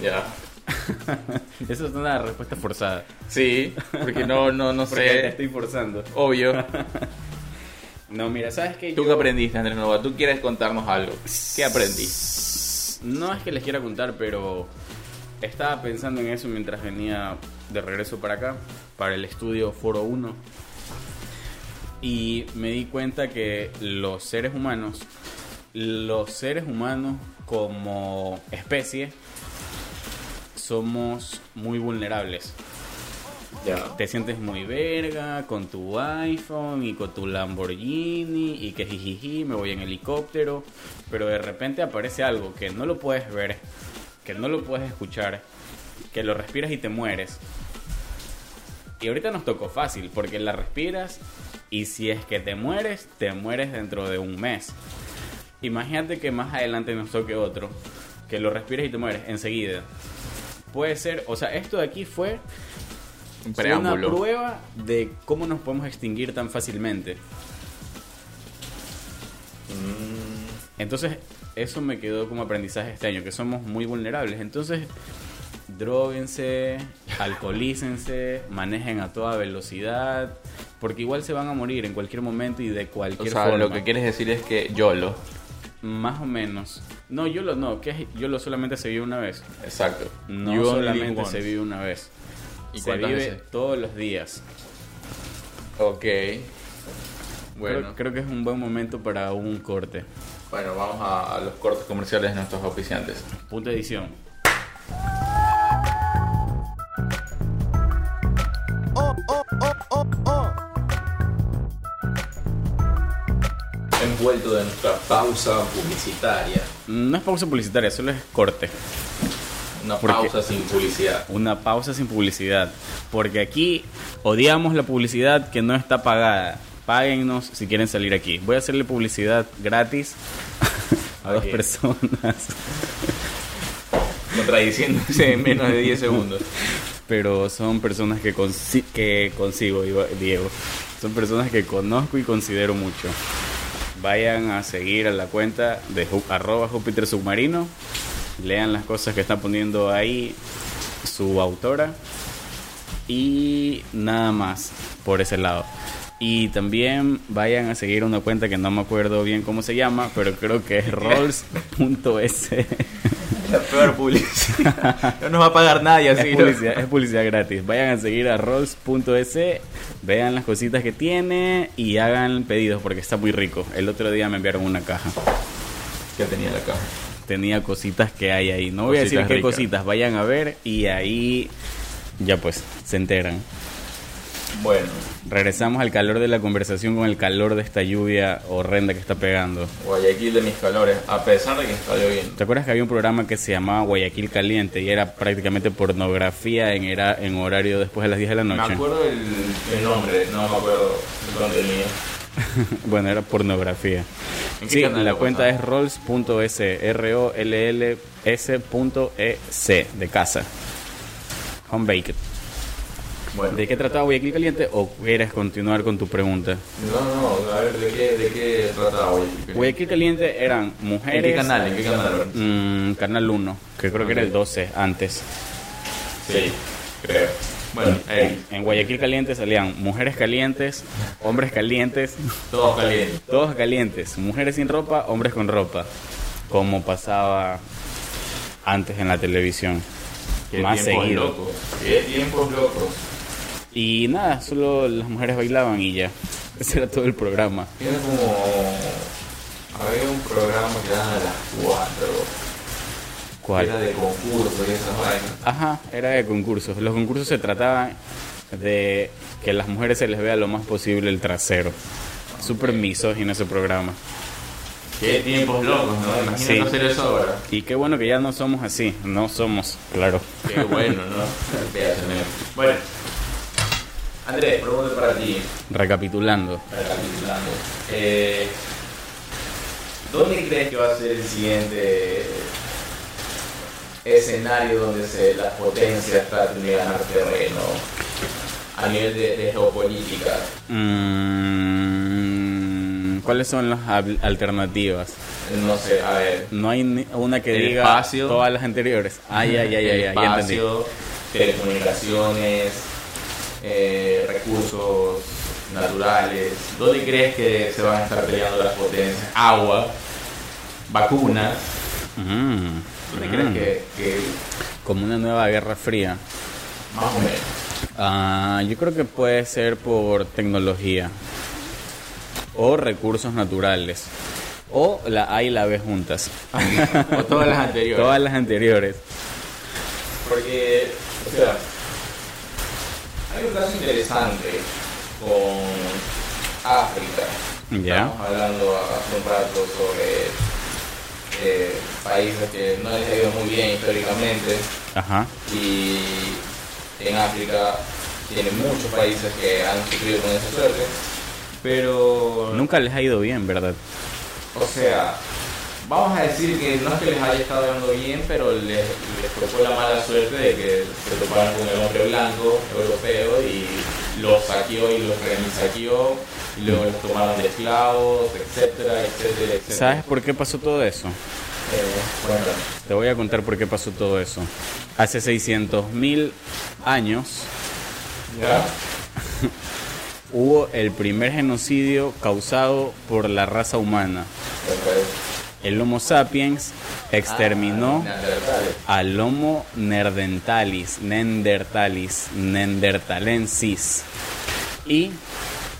Ya. <laughs>
Esa es una respuesta forzada.
Sí, porque no, no, no <laughs>
Porque te
sé.
estoy forzando.
Obvio. <laughs>
No, mira, ¿sabes qué?
¿Tú
Yo-
qué aprendiste, Andrés Nova? ¿Tú quieres contarnos algo? ¿Qué
No es que les quiera contar, pero estaba pensando en eso mientras venía de regreso para acá, para el estudio Foro 1. Y me di cuenta que los seres humanos, los seres humanos como especie, somos muy vulnerables. Te sientes muy verga con tu iPhone y con tu Lamborghini y que jijiji, me voy en helicóptero, pero de repente aparece algo que no lo puedes ver, que no lo puedes escuchar, que lo respiras y te mueres. Y ahorita nos tocó fácil, porque la respiras y si es que te mueres, te mueres dentro de un mes. Imagínate que más adelante nos toque otro, que lo respiras y te mueres enseguida. Puede ser, o sea, esto de aquí fue
Un preámbulo.
una prueba de cómo nos podemos extinguir tan fácilmente.
Mm,
Entonces, eso me quedó como aprendizaje este año, que somos muy vulnerables. Entonces, droguense, alcoholícense, <laughs> manejen a toda velocidad, porque igual se van a morir en cualquier momento y de
o
cualquier
sea,
forma.
lo que quieres decir es que YOLO.
Más o menos. No, yo lo no, que es- yo lo solamente se vive una vez.
Exacto.
No
You
solamente se vive una vez.
¿Y
se vive
veces?
todos los días.
Ok.
Creo-
Bueno,
creo que es un buen momento para un corte.
bueno, vamos a, a los cortes comerciales de nuestros oficiantes.
Punto de edición.
Envuelto de nuestra pausa publicitaria.
No es pausa publicitaria, solo es corte.
Una
¿Por qué?
pausa sin publicidad.
Una pausa sin publicidad. Porque aquí odiamos la publicidad que no está pagada. Páguennos si quieren salir aquí. Voy a hacerle publicidad gratis <laughs> a dos personas.
Contradiciéndose en menos de 10 segundos.
Pero son personas que, consi- que consigo, Diego. Son personas que conozco y considero mucho. Vayan a seguir a la cuenta de arroba Júpiter Submarino. Lean las cosas que está poniendo ahí su autora. Y nada más por ese lado. Y también vayan a seguir una cuenta que no me acuerdo bien cómo se llama, pero creo que es <laughs> rolls.es.
La peor publicidad. No nos va a pagar nadie así.
Es
¿no?
publicidad, es publicidad gratis. Vayan a seguir a rolls.es, vean las cositas que tiene y hagan pedidos porque está muy rico. El otro día me enviaron una caja.
¿Qué tenía la caja?
Tenía cositas que hay ahí. No voy a decir qué
ricas.
cositas, vayan a ver y ahí ya pues se enteran.
Bueno,
Regresamos al calor de la conversación con el calor de esta lluvia horrenda que está pegando.
Guayaquil de mis calores, a pesar de que está lloviendo.
¿Te acuerdas que había un programa que se llamaba Guayaquil Caliente y era prácticamente pornografía en, era, en horario después de las 10 de la
Me
noche?
acuerdo el, el nombre, no me acuerdo el contenido. <laughs>
Bueno, era pornografía.
¿En qué
Sí, la cuenta es rolls.es, r o l l s.e de casa. Home baked.
Bueno,
¿De qué trataba Guayaquil Caliente o quieres continuar con tu pregunta?
no, no, a ver, ¿de qué, de qué trataba Guayaquil?
Guayaquil Caliente eran mujeres.
¿En qué canal? ¿En qué canal?
Mm, canal 1, que creo que era el
Ok.
12 antes.
Sí, creo. Bueno,
En Guayaquil Caliente salían mujeres calientes, hombres calientes,
todos calientes.
todos calientes, mujeres sin ropa, hombres con ropa, como pasaba antes en la televisión.
Qué
Más seguido.
locos. Qué tiempos locos.
Y nada, solo las mujeres bailaban y ya. Ese era todo el programa.
Era como. Había un programa que era a las 4.
¿Cuál?
Era de concurso y esas vainas.
Ajá, era de concursos. Los concursos se trataban de que a las mujeres se les vea lo más posible el trasero. Súper misógino ese programa.
Qué tiempos locos, ¿no? Imagínate
Sí.
hacer eso ahora.
Y qué bueno que ya no somos así. No somos, claro.
Qué bueno, ¿no? Bueno, Andrés, pregunta para ti,
Recapitulando.
recapitulando. Eh, ¿Dónde crees que va a ser el siguiente escenario donde se, las potencias tratan de ganar terreno a nivel de, de geopolítica.
Mm, ¿Cuáles son las al- alternativas?
No sé, a ver.
No hay una que diga
espacio.
todas las anteriores. Ay, ay, ay, ay, ya
espacio, telecomunicaciones, eh, recursos naturales. ¿Dónde crees que se van a estar peleando las potencias? Agua, vacunas.
Mm,
¿Dónde
mm.
crees que, que
Como una nueva guerra fría.
más o menos?
Ah, yo creo que puede ser por tecnología o recursos naturales o la A y la B juntas. <laughs>
o todas las anteriores.
Todas las anteriores.
Porque, o sea, hay un caso interesante con África.
Ya.
Estamos hablando hace un rato sobre eh, países que no les ha ido muy bien históricamente
Ajá.
y en África tienen muchos países que han sufrido con esa suerte, pero
Nunca les ha ido bien, ¿verdad?
o sea, vamos a decir que no es que les haya estado dando bien, pero les, les tocó la mala suerte de que se toparon con el hombre blanco europeo y los saqueó y los remisaqueó y luego los tomaron de esclavos, etcétera, etcétera, etcétera.
¿Sabes por qué pasó todo eso?
Eh, bueno,
Te voy a contar por qué pasó todo eso. Hace 600.000 años
¿ya? <laughs>
hubo el primer genocidio causado por la raza humana. El Homo sapiens exterminó
ah, neandertales.
al Homo neandertalis, neandertalis, neandertalensis. Y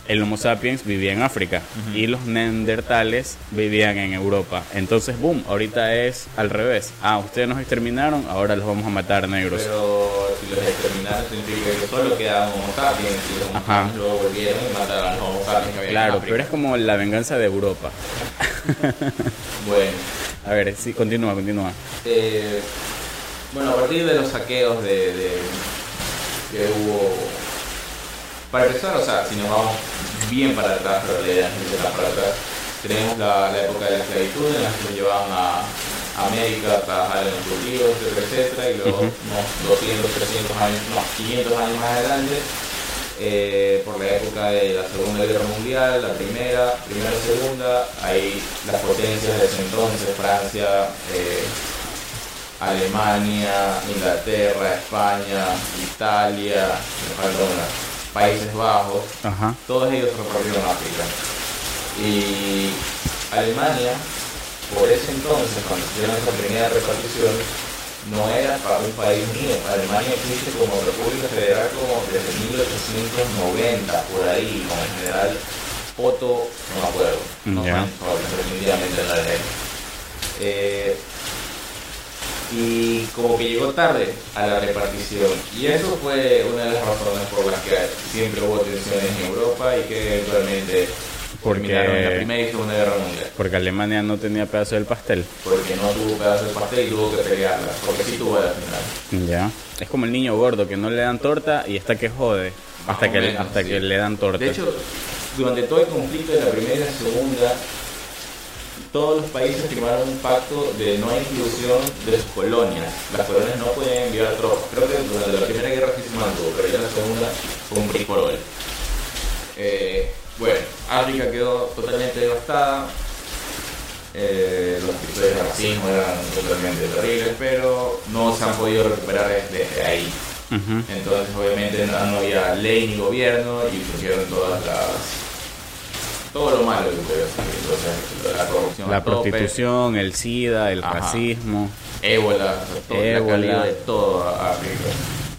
el Homo sapiens vivía en África y los neandertales vivían en Europa. Entonces, boom, ahorita es al revés. Ah, ustedes nos exterminaron, ahora los vamos a matar negros.
Pero si los exterminaron significa que solo quedaban Homo sapiens y los Homo
Ajá.
sapiens luego volvieron y mataron a los Homo sapiens que había en
Claro, pero es como la venganza de Europa.
Bueno,
A ver, sí, continúa, continúa.
eh, bueno, a partir de los saqueos de, de- que hubo... Para empezar, o sea, si nos vamos bien para atrás, pero la idea es para atrás, tenemos la, la época de la esclavitud en la que nos llevaban a América a trabajar en los cultivos, etcétera, etcétera, y luego unos 200, 300 años, no, 500 años más adelante, eh, por la época de la Segunda Guerra Mundial, la primera, primera, segunda, hay las potencias de ese entonces, Francia, eh, Alemania, Inglaterra, España, Italia, me falta una, Países Bajos,
Ajá.
todos ellos repartieron África. Y Alemania, por ese entonces, cuando hicieron esa primera repartición, no era para un país unido. Alemania existe como República Federal como desde 1890, por ahí, con el general Otto, no me acuerdo, no
Ya.
me acuerdo, definitivamente no era él. Eh, y como que llegó tarde a la repartición. Y eso fue una de las razones por las que siempre hubo tensiones en Europa y que eventualmente
Porque-
la Primera y Segunda Guerra Mundial.
Porque Alemania no tenía pedazo del pastel.
Porque no tuvo pedazo de pastel y tuvo que pelearla. Porque sí tuvo la final.
Ya. Es como el niño gordo que no le dan torta y hasta que jode. Hasta que,
menos,
hasta
sí.
que le dan torta.
De hecho, durante todo el conflicto de la Primera y Segunda, todos los países firmaron un pacto de no inclusión de sus colonias. Las colonias no podían enviar tropas. Creo que durante la Primera Guerra sí se mantuvo, pero ya en la Segunda fue un all. Eh, bueno, África quedó totalmente devastada. Eh, los episodios de racismo eran totalmente terribles, pero no se han podido recuperar desde ahí. Entonces, obviamente, no, no había ley ni gobierno y surgieron todas las. Todo lo malo que podía surgir. Entonces, la corrupción,
La prostitución, el SIDA, el
Ajá.
racismo.
ébola, o sea, todo,
Ébola.
la calidad de todo a África.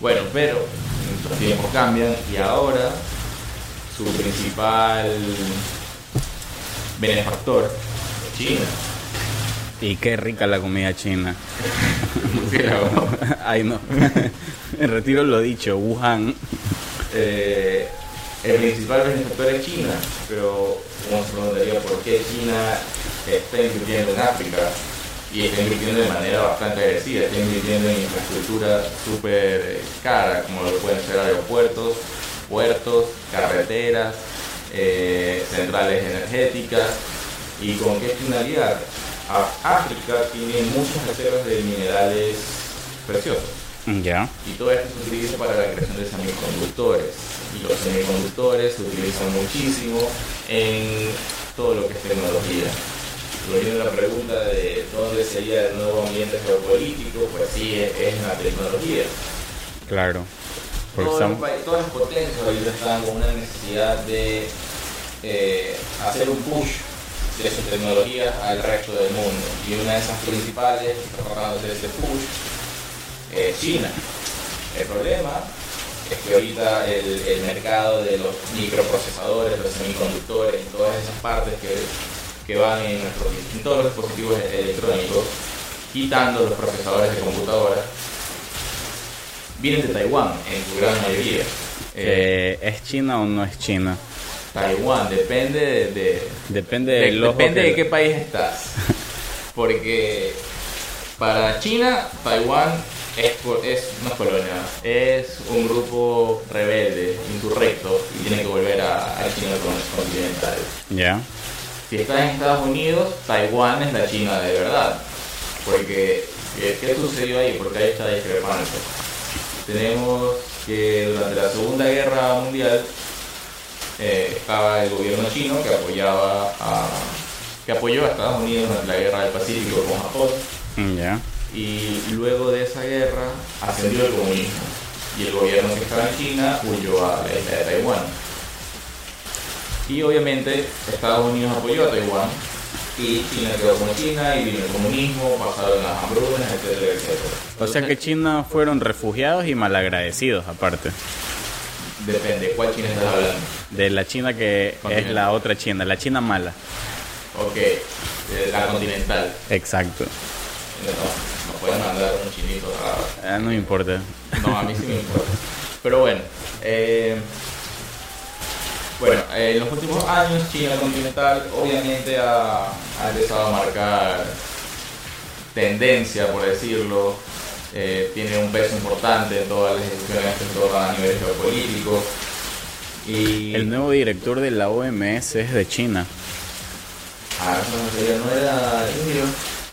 Bueno, pero los tiempos cambian y ahora su principal benefactor, China.
Y qué rica la comida china. <laughs> <laughs> Ay, no. <laughs> Retiro lo dicho, Wuhan.
Eh, el principal benefactor es China, pero uno se preguntaría por qué China está invirtiendo en África y está invirtiendo de manera bastante agresiva, está invirtiendo en infraestructura súper eh, cara, como lo pueden ser aeropuertos, puertos, carreteras, eh, centrales energéticas. ¿Y con qué finalidad? África tiene muchas reservas de minerales preciosos. Y todo esto se utiliza para la creación de semiconductores. Y los semiconductores se utilizan muchísimo en todo lo que es tecnología. Volviendo a la pregunta de dónde sería el nuevo ambiente geopolítico, pues sí, es en la tecnología.
Claro. Estamos...
pa- todas las potencias ahorita están con una necesidad de eh, hacer un push de sus tecnologías al resto del mundo. Y una de esas principales que está tratando de hacer ese push es China. El problema es que ahorita el, el mercado de los microprocesadores, los semiconductores, todas esas partes que, que van en, nuestros- en todos los dispositivos electrónicos, quitando los procesadores de computadoras, vienen de Taiwán en su gran mayoría. Eh,
¿Es China o no es China?
Taiwán, depende de, de-
Depende
de- depende de qué país estás. <laughs> Porque para China, Taiwán es, es una colonia, es un grupo rebelde, insurrecto, y tiene que volver a, a China con- continental.
Ya.
Si estás en Estados Unidos, Taiwán es la China de verdad. Porque, ¿qué, sucedió ahí? Porque hay esta discrepancia. Tenemos que durante la Segunda Guerra Mundial eh, estaba el gobierno chino que apoyaba a, que apoyó a Estados Unidos en la guerra del Pacífico con Japón
Ya.
Y luego de esa guerra ascendió el comunismo y el gobierno que estaba en China huyó a la isla de Taiwán. Y obviamente Estados Unidos apoyó a Taiwán y China quedó como China y vino el comunismo, pasaron las hambrunas, etcétera, etcétera.
O sea que China fueron refugiados y malagradecidos aparte.
Depende, ¿cuál China estás hablando?
De la China que es la otra China, la China mala.
Ok, eh, la continental.
Exacto.
No, pueden mandar un chinito a...
Ah, no me importa.
No, a mí sí me importa. Pero bueno, eh, bueno, eh, en los últimos años China continental obviamente ha, ha empezado a marcar tendencia, por decirlo. Eh, tiene un peso importante en todas las decisiones que se toman a nivel geopolítico. Y
El nuevo director de la OMS es de China,
Ah, no no era indio.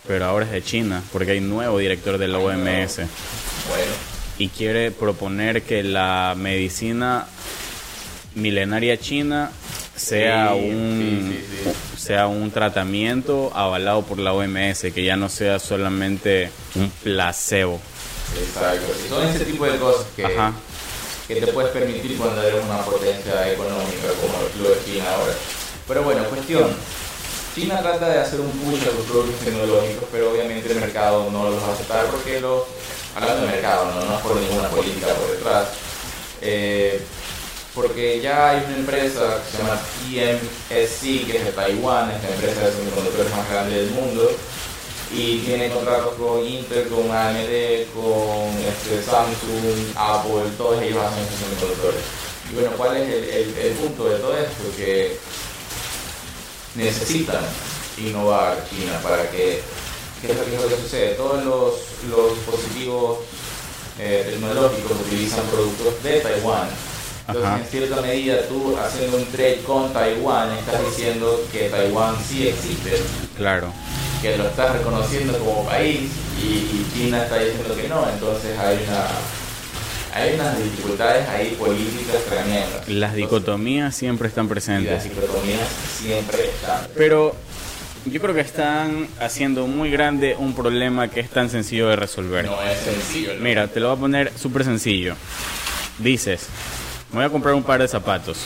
Pero ahora es de China, porque hay nuevo director de la OMS.
Bueno,
y quiere proponer que la medicina milenaria china sea
Sí,
un
sí, sí, sí.
sea un tratamiento avalado por la OMS, que ya no sea solamente un placebo.
exacto. Son ese tipo de cosas que,
Ajá.
que te puedes permitir cuando eres una potencia económica como lo es China ahora. Pero bueno, cuestión. China trata de hacer un push a sus productos tecnológicos, pero obviamente el mercado no los va a aceptar porque los... Hablando de mercado, no, no es por ninguna política por detrás. eh, porque ya hay una empresa que se llama TMSC, que es de Taiwán, es la empresa de semiconductores más grande del mundo, y tiene contratos con Intel, con AMD, con este, Samsung, Apple, todos ellos hacen semiconductores. Y bueno, ¿cuál es el, el- el punto de todo esto? Que necesitan innovar China para que, ¿qué es lo- que sucede? Todos los, los dispositivos eh, tecnológicos utilizan productos de Taiwán. Entonces,
Ajá.
en cierta medida, tú haciendo un trade con Taiwán, estás diciendo que Taiwán sí existe
Claro.
que lo estás reconociendo como país y, y China está diciendo que no, entonces hay una hay unas dificultades ahí políticas tremendas.
Las dicotomías siempre están
y las
presentes.
dicotomías siempre están.
Pero yo creo que están haciendo muy grande un problema que es tan sencillo de resolver.
No es sencillo. ¿no?
Mira, te lo voy a poner súper sencillo. Dices, me voy a comprar un par de zapatos.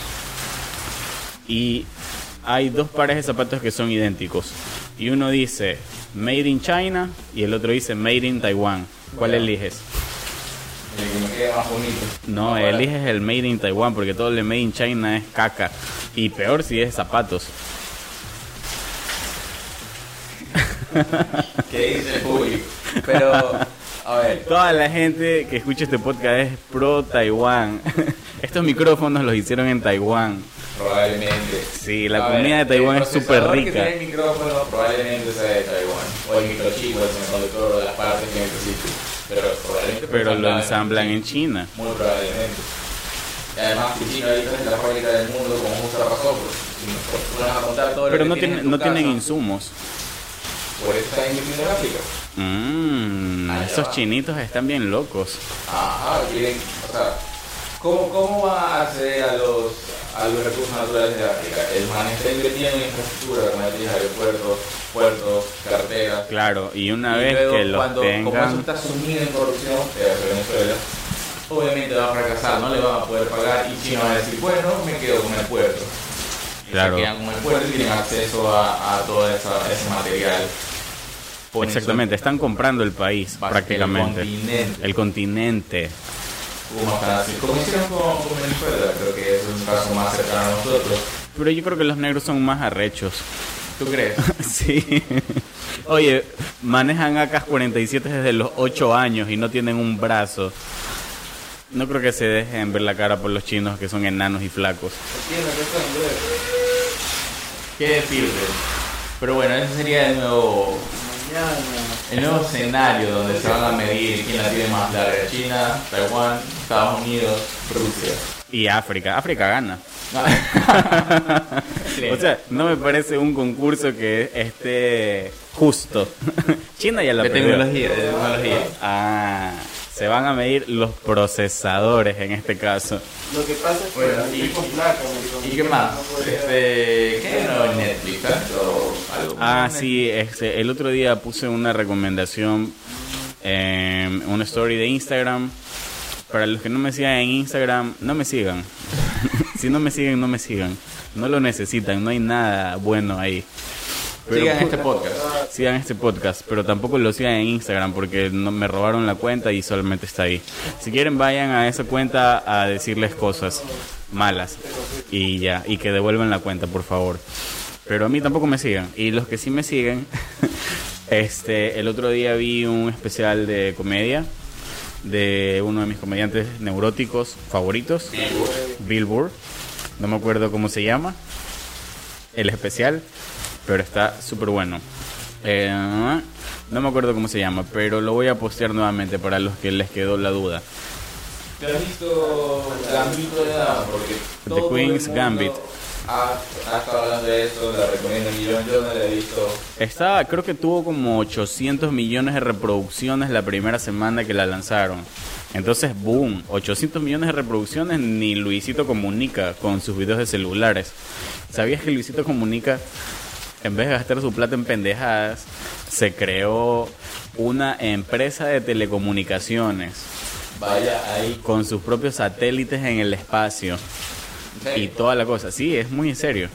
Y hay dos pares de zapatos que son idénticos. Y uno dice Made in China y el otro dice Made in Taiwan. ¿Cuál
Bueno.
eliges?
Quede más bonito.
No,
Ahora,
eliges el Made in Taiwan porque todo el de Made in China es caca. Y peor si es zapatos.
¿Qué dice el público? Pero, a ver,
Toda la gente que escucha este podcast es pro Taiwán. <laughs> Estos micrófonos los hicieron en Taiwán.
probablemente.
Sí, la
A
comida
ver,
de Taiwán es súper
que
rica.
el micrófono probablemente sea de Taiwán. O el microchip, el semiconductor, o las partes que necesite. Pero probablemente
Pero lo ensamblan en China.
Muy probablemente. Y además que China ahorita es la fábrica del mundo como justo razón. Porque si nos a contar todo lo
Pero
que
no, tienen, no tienen
casa,
insumos.
Por eso están invirtiendo en África.
Mmm,
Allá
esos
va.
chinitos están bien locos.
Ajá, quieren, o sea, ¿cómo, cómo va a acceder a los, a los recursos naturales de África? El man está invirtiendo en infraestructura, como dije, aeropuertos, puertos, carreteras.
Claro, y una
Y
vez
luego,
que los
cuando, Como eso
tengan...
está sumido en corrupción, que es Venezuela, obviamente va a fracasar, no le van a poder pagar y China va a decir, bueno, me quedo con el puerto. Y
Claro.
Se quedan con el puerto y tienen acceso a, a todo esa, ese material.
Exactamente, están comprando el país prácticamente.
el continente.
El continente.
Como, hicieron con, Venezuela, creo que es un caso más cercano a nosotros.
Pero yo creo que los negros son más arrechos.
¿Tú crees? <laughs>
Sí. Oye, manejan AK-47 desde los 8 años y no tienen un brazo. No creo que se dejen ver la cara por los chinos que son enanos y flacos.
De.
¿Qué decirte? Pero bueno, ese sería el nuevo. El nuevo escenario donde se van a medir quién la tiene más larga. China, Taiwán, Estados Unidos, Rusia.
Y África. África gana. <laughs> O sea, no me parece un concurso que esté justo. <laughs> China ya la
de
perdió.
tecnología, de tecnología.
Ah, se van a medir los procesadores en este caso.
Lo que pasa es que
Bueno, y-
tipo flaca, maricón.
¿Y qué más? Este, ¿Qué no en Netflix? ¿Algo? algo
Ah, sí, este, el otro día puse una recomendación en una story de Instagram. Para los que no me sigan en Instagram, no me sigan. <laughs> si no me siguen, no me sigan. No lo necesitan, no hay nada bueno ahí. Pero
Sigan este podcast.
sigan este podcast, pero tampoco lo sigan en Instagram porque no me robaron la cuenta y solamente está ahí. Si quieren vayan a esa cuenta a decirles cosas malas y ya, y que devuelvan la cuenta, por favor. Pero a mí tampoco me sigan. Y los que sí me siguen, <laughs> este, el otro día vi un especial de comedia de uno de mis comediantes neuróticos favoritos, Bill Burr. No me acuerdo cómo se llama el especial, pero está súper bueno. Eh, no me acuerdo cómo se llama, pero lo voy a postear nuevamente para los que les quedó la duda.
¿Te has visto Gambito de Dama? Porque
The Queen's Gambit.
Ha, ha estado hablando de eso, la recomiendo millón, yo no la he visto.
Está, creo que tuvo como 800 millones de reproducciones la primera semana que la lanzaron. Entonces, boom, 800 millones de reproducciones ni Luisito Comunica con sus videos de celulares. ¿Sabías que Luisito Comunica, en vez de gastar su plata en pendejadas, se creó una empresa de telecomunicaciones
Vaya ahí.
con sus propios satélites en el espacio y toda la cosa? Sí, es muy en serio.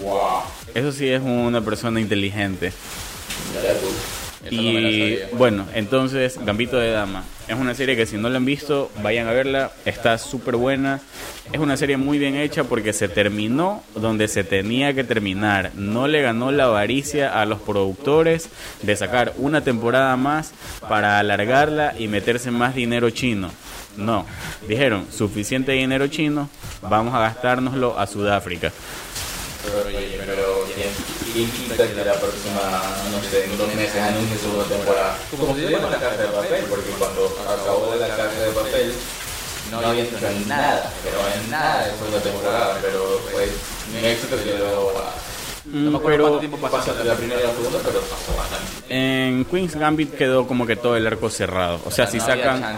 Wow.
Eso sí es una persona inteligente.
Tú. Eso no
Y
sabía.
bueno, entonces Gambito de Dama es una serie que si no la han visto, vayan a verla, está súper buena. Es una serie muy bien hecha porque se terminó donde se tenía que terminar. No le ganó la avaricia a los productores de sacar una temporada más para alargarla y meterse más dinero chino. No, dijeron, suficiente dinero chino, vamos a gastárnoslo a Sudáfrica.
Pero, pero ¿quién, quién quita que la próxima, no sé, en dos meses anuncie segunda temporada? Como se dio con la casa de papel, porque cuando acabó la casa de papel no había hecho nada, pero en nada de segunda temporada, pero fue un éxito que luego No me acuerdo
pero-
cuánto tiempo pasó entre la primera y la segunda, pero pasó bastante.
En Queen's Gambit quedó como que todo el arco cerrado. O sea, si
no había
sacan...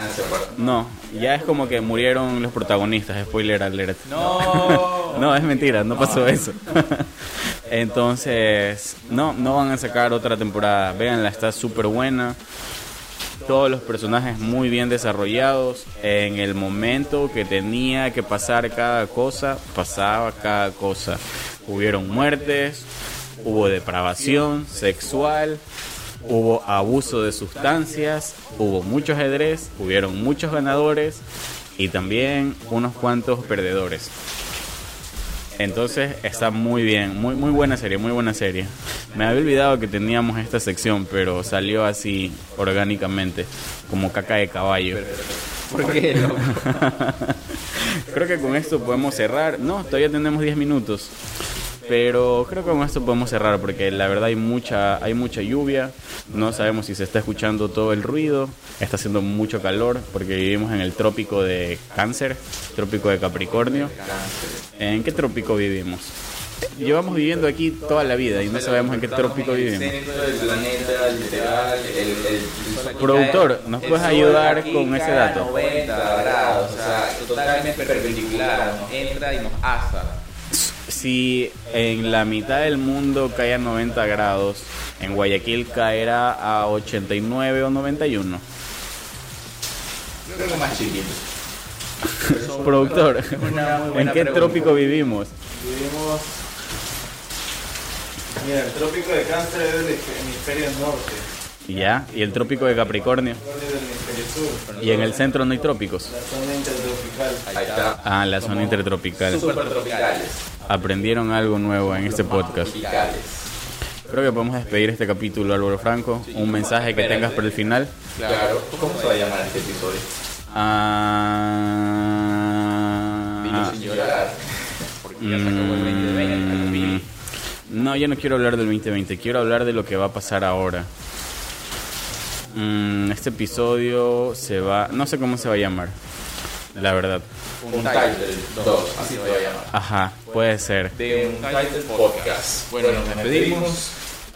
No, ya es como que murieron los protagonistas, spoiler alert.
No. <laughs>
No, es mentira, no pasó eso. <laughs> Entonces, no, no van a sacar otra temporada. Véanla, está súper buena. Todos los personajes muy bien desarrollados. En el momento que tenía que pasar cada cosa, pasaba cada cosa. Hubieron muertes, hubo depravación sexual, hubo abuso de sustancias, hubo mucho ajedrez, hubieron muchos ganadores y también unos cuantos perdedores. Entonces está muy bien, muy muy buena serie, muy buena serie. Me había olvidado que teníamos esta sección, pero salió así orgánicamente, como caca de caballo.
¿Por qué, <laughs> loco?
creo que con esto podemos cerrar. No, todavía tenemos 10 minutos. Pero creo que con esto podemos cerrar porque la verdad hay mucha hay mucha lluvia, no sabemos si se está escuchando todo el ruido, está haciendo mucho calor porque vivimos en el trópico de Cáncer, trópico de Capricornio. ¿En qué trópico vivimos? Llevamos viviendo aquí toda la vida y no sabemos en qué trópico vivimos. Productor, ¿nos puedes ayudar con ese dato?
90 grados, o sea, totalmente perpendicular, nos entra y nos asa.
Si en la mitad del mundo cae a 90 grados, en Guayaquil caerá a 89 o 91.
Creo que más chiquito. <laughs>
Productor, ¿en qué trópico vivimos?
Vivimos. Mira, el trópico de cáncer es del hemisferio norte,
Ya, y el trópico de Capricornio.
el del hemisferio sur,
Y en el centro no hay trópicos.
la zona intertropical.
Ahí está.
Ah, la zona intertropical.
Super tropicales.
Aprendieron algo nuevo en este podcast. Creo que podemos despedir este capítulo, Álvaro Franco. Un mensaje que tengas para el final.
Claro. ¿Cómo se va a llamar este episodio?
Ah,
Sin llorar. Porque ya se acabó el 2020, al fin.
No, yo no quiero hablar del 2020, quiero hablar de lo que va a pasar ahora. Mm, este episodio se va, no sé cómo se va a llamar, la verdad.
Un title 2, así se va a llamar.
Ajá, puede ser.
De un title podcast. Bueno, nos despedimos.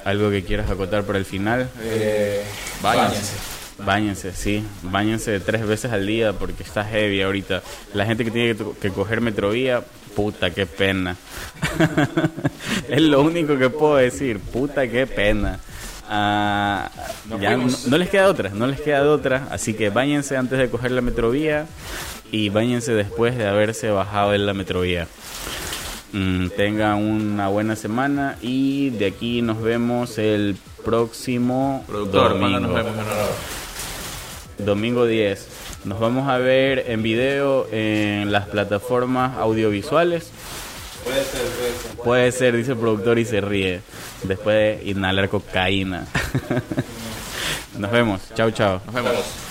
Algo que quieras acotar para el final.
Eh, Báñense.
Báñense, sí, báñense tres veces al día porque está heavy ahorita. La gente que tiene que, que coger metrovía, puta, qué pena. <laughs> es lo único que puedo decir, puta, qué pena. Ah, ya no, no les queda otra, no les queda otra, así que báñense antes de coger la metrovía y báñense después de haberse bajado en la metrovía. Mm, tengan una buena semana y de aquí nos vemos el próximo
Productor, ¿cuándo
domingo.
nos vemos?
Domingo 10. Nos vamos a ver en video en las plataformas audiovisuales.
Puede ser, puede ser.
Puede ser, dice el productor y se ríe. Después de inhalar cocaína. <laughs> Nos vemos. Chao, chao.
Nos vemos.